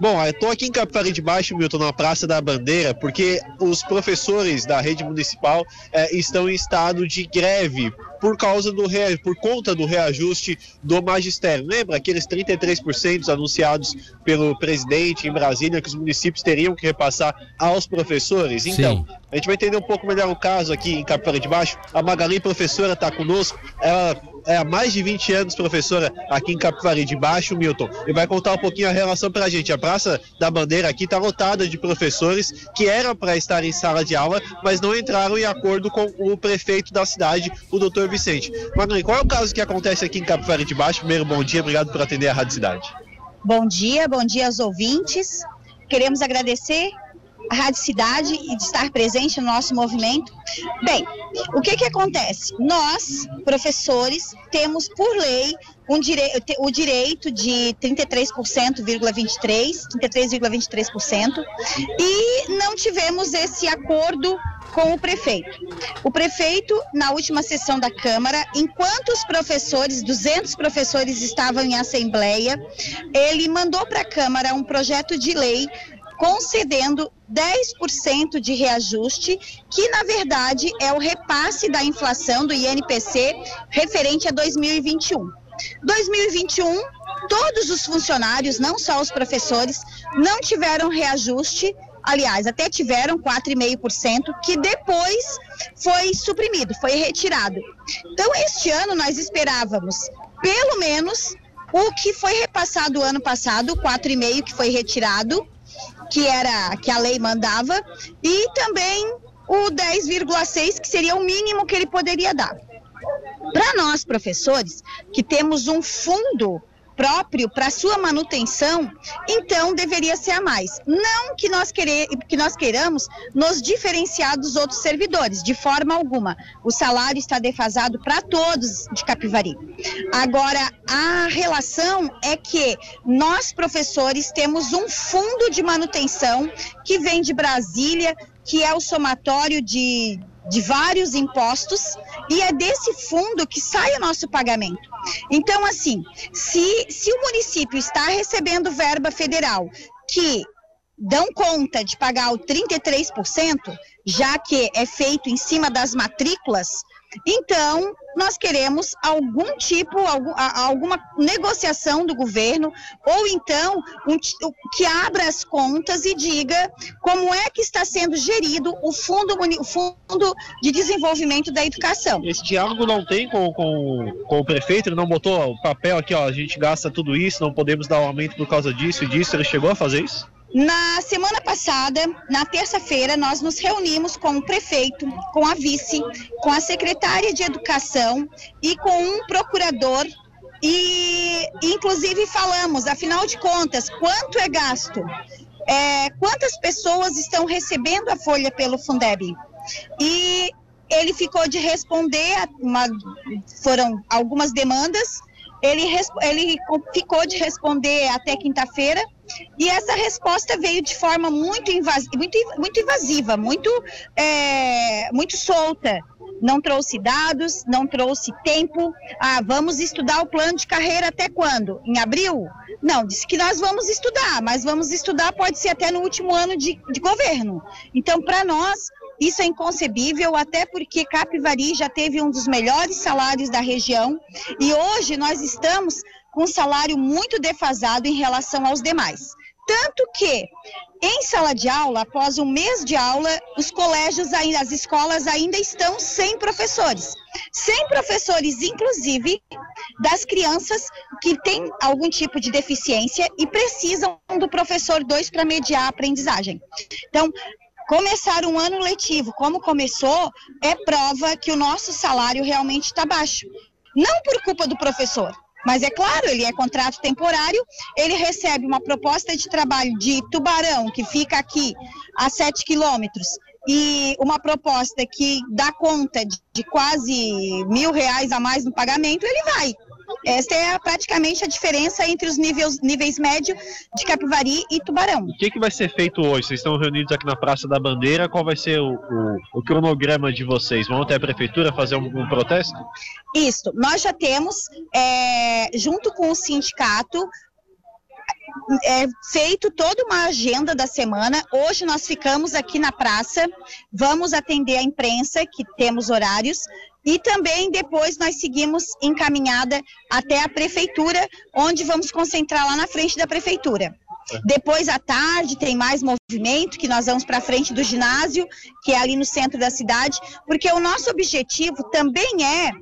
Bom, eu estou aqui em Capivari de Baixo, Milton, na Praça da Bandeira, porque os professores da rede municipal eh, estão em estado de greve por causa do por conta do reajuste do magistério. Lembra aqueles 33% anunciados pelo presidente em Brasília que os municípios teriam que repassar aos professores? Então, Sim. a gente vai entender um pouco melhor o caso aqui em Capivari de Baixo. A Magali, professora, está conosco. Ela é há mais de 20 anos professora aqui em Capivari de Baixo, Milton, e vai contar um pouquinho a relação para a gente. A Praça da Bandeira aqui está lotada de professores que eram para estar em sala de aula, mas não entraram em acordo com o prefeito da cidade, o doutor Vicente. Magali, qual é o caso que acontece aqui em Capivari de Baixo? Primeiro, bom dia, obrigado por atender a Rádio Cidade. Bom dia, bom dia aos ouvintes. Queremos agradecer a Rádio Cidade e de estar presente no nosso movimento. Bem, o que que acontece? Nós, professores, temos por lei um direi o direito de 33,23%, 33,23%, e não tivemos esse acordo com o prefeito. O prefeito, na última sessão da Câmara, enquanto os professores, 200 professores estavam em assembleia, ele mandou para a Câmara um projeto de lei concedendo 10% de reajuste, que na verdade é o repasse da inflação do INPC referente a 2021. 2021, todos os funcionários, não só os professores, não tiveram reajuste, aliás, até tiveram 4,5%, que depois foi suprimido, foi retirado. Então, este ano nós esperávamos, pelo menos, o que foi repassado ano passado, o 4,5% que foi retirado, que era que a lei mandava, e também o 10,6 que seria o mínimo que ele poderia dar. Para nós professores, que temos um fundo próprio para sua manutenção, então deveria ser a mais. Não que nós, querer, que nós queiramos nos diferenciar dos outros servidores, de forma alguma. O salário está defasado para todos de Capivari. Agora, a relação é que nós, professores, temos um fundo de manutenção que vem de Brasília, que é o somatório de de vários impostos e é desse fundo que sai o nosso pagamento. Então, assim, se, se o município está recebendo verba federal que dão conta de pagar o 33%, já que é feito em cima das matrículas, então, nós queremos algum tipo, algum, alguma negociação do governo, ou então um, que abra as contas e diga como é que está sendo gerido o Fundo, o fundo de Desenvolvimento da Educação. Esse diálogo não tem com, com, com o prefeito? Ele não botou o papel aqui, ó, a gente gasta tudo isso, não podemos dar um aumento por causa disso e disso. Ele chegou a fazer isso? Na semana passada, na terça-feira, nós nos reunimos com o prefeito, com a vice, com a secretária de educação e com um procurador e, inclusive, falamos, afinal de contas, quanto é gasto? É, quantas pessoas estão recebendo a folha pelo Fundeb? E ele ficou de responder, uma, foram algumas demandas, ele, ele ficou de responder até quinta-feira e essa resposta veio de forma muito, invasiva, muito, muito invasiva, muito, é, muito solta. Não trouxe dados, não trouxe tempo. Ah, vamos estudar o plano de carreira até quando? Em abril? Não, disse que nós vamos estudar, mas vamos estudar pode ser até no último ano de, de governo. Então, para nós, isso é inconcebível, até porque Capivari já teve um dos melhores salários da região e hoje nós estamos com um salário muito defasado em relação aos demais. Tanto que, em sala de aula, após um mês de aula, os colégios, ainda, as escolas ainda estão sem professores. Sem professores, inclusive, das crianças que têm algum tipo de deficiência e precisam do professor 2 para mediar a aprendizagem. Então, começar um ano letivo como começou é prova que o nosso salário realmente está baixo. Não por culpa do professor, mas é claro, ele é contrato temporário, ele recebe uma proposta de trabalho de Tubarão, que fica aqui a 7 quilômetros, e uma proposta que dá conta de, de quase mil reais a mais no pagamento, ele vai. Essa é praticamente a diferença entre os níveis, níveis médio de Capivari e Tubarão. O que, que vai ser feito hoje? Vocês estão reunidos aqui na Praça da Bandeira. Qual vai ser o, o, o cronograma de vocês? Vão até a prefeitura fazer um, um protesto? Isso. Nós já temos, é, junto com o sindicato, é, feito toda uma agenda da semana. Hoje nós ficamos aqui na praça, vamos atender a imprensa, que temos horários, e também depois nós seguimos encaminhada até a prefeitura, onde vamos concentrar lá na frente da prefeitura. Depois à tarde tem mais movimento, que nós vamos para frente do ginásio, que é ali no centro da cidade, porque o nosso objetivo também é,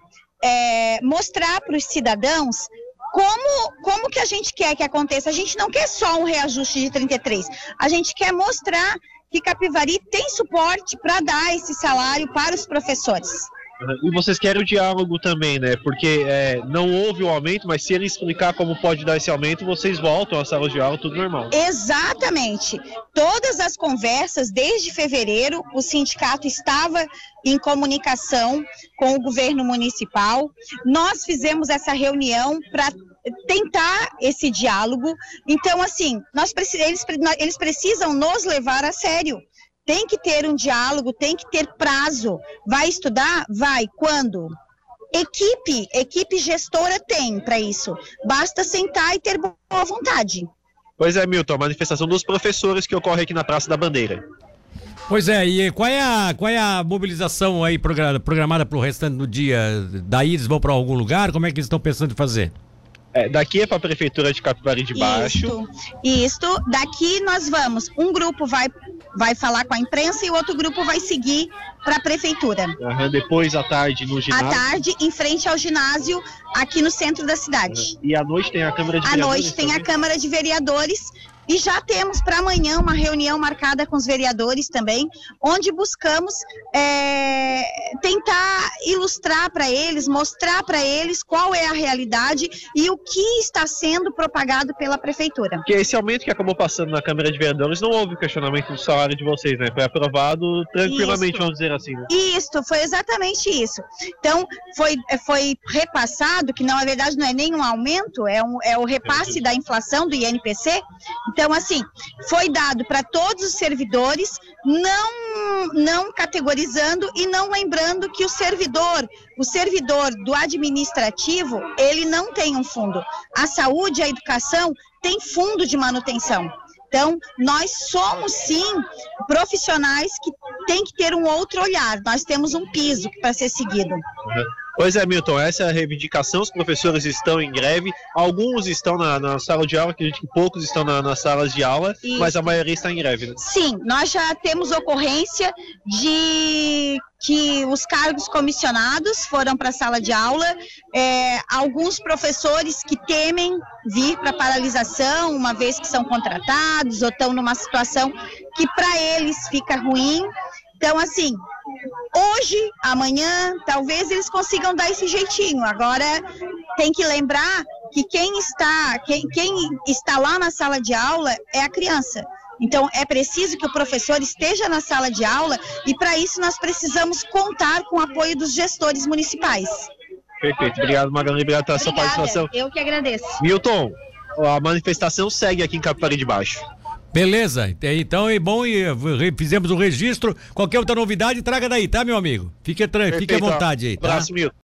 é mostrar para os cidadãos como, como que a gente quer que aconteça. A gente não quer só um reajuste de 33, a gente quer mostrar que Capivari tem suporte para dar esse salário para os professores. E vocês querem o diálogo também, né? Porque é, não houve o aumento, mas se ele explicar como pode dar esse aumento, vocês voltam à sala de aula, tudo normal. Exatamente. Todas as conversas, desde fevereiro, o sindicato estava em comunicação com o governo municipal. Nós fizemos essa reunião para tentar esse diálogo. Então, assim, nós, eles, eles precisam nos levar a sério. Tem que ter um diálogo, tem que ter prazo. Vai estudar? Vai. Quando? Equipe, equipe gestora tem para isso. Basta sentar e ter boa vontade. Pois é, Milton, a manifestação dos professores que ocorre aqui na Praça da Bandeira. Pois é, e qual é a, qual é a mobilização aí programada para o restante do dia? Daí eles vão para algum lugar? Como é que eles estão pensando em fazer? É, daqui é para a prefeitura de Capivari de Baixo. Isto, isto. Daqui nós vamos. Um grupo vai vai falar com a imprensa e o outro grupo vai seguir para a prefeitura. Uhum, depois à tarde no ginásio. À tarde, em frente ao ginásio, aqui no centro da cidade. Uhum. E à noite tem a Câmara de à Vereadores. À noite tem também? a Câmara de Vereadores e já temos para amanhã uma reunião marcada com os vereadores também, onde buscamos é, tentar ilustrar para eles, mostrar para eles qual é a realidade e o que está sendo propagado pela prefeitura. Que esse aumento que acabou passando na Câmara de Vereadores não houve questionamento do salário de vocês, né? Foi aprovado tranquilamente, isso. vamos dizer assim. Né? Isso, foi exatamente isso. Então, foi, foi repassado, que na verdade não é nenhum aumento, é, um, é o repasse da inflação do INPC. Então, assim, foi dado para todos os servidores, não, não categorizando e não lembrando que o servidor, o servidor do administrativo, ele não tem um fundo. A saúde, a educação tem fundo de manutenção. Então, nós somos sim profissionais que têm que ter um outro olhar. Nós temos um piso para ser seguido. Uhum. Pois é, Milton, essa é a reivindicação. Os professores estão em greve, alguns estão na, na sala de aula, que poucos estão na, nas salas de aula, mas a maioria está em greve. Né? Sim, nós já temos ocorrência de que os cargos comissionados foram para a sala de aula, é, alguns professores que temem vir para paralisação, uma vez que são contratados ou estão numa situação que para eles fica ruim. Então, assim, hoje, amanhã, talvez eles consigam dar esse jeitinho. Agora, tem que lembrar que quem está, quem, quem está lá na sala de aula é a criança. Então, é preciso que o professor esteja na sala de aula e, para isso, nós precisamos contar com o apoio dos gestores municipais. Perfeito. Obrigado, Magalhães. Obrigado pela Obrigada. sua participação. Eu que agradeço. Milton, a manifestação segue aqui em Capivari de Baixo. Beleza, então é bom e fizemos o registro. Qualquer outra novidade, traga daí, tá, meu amigo? Fique, fique à vontade aí. Tá? Abraço, Milton.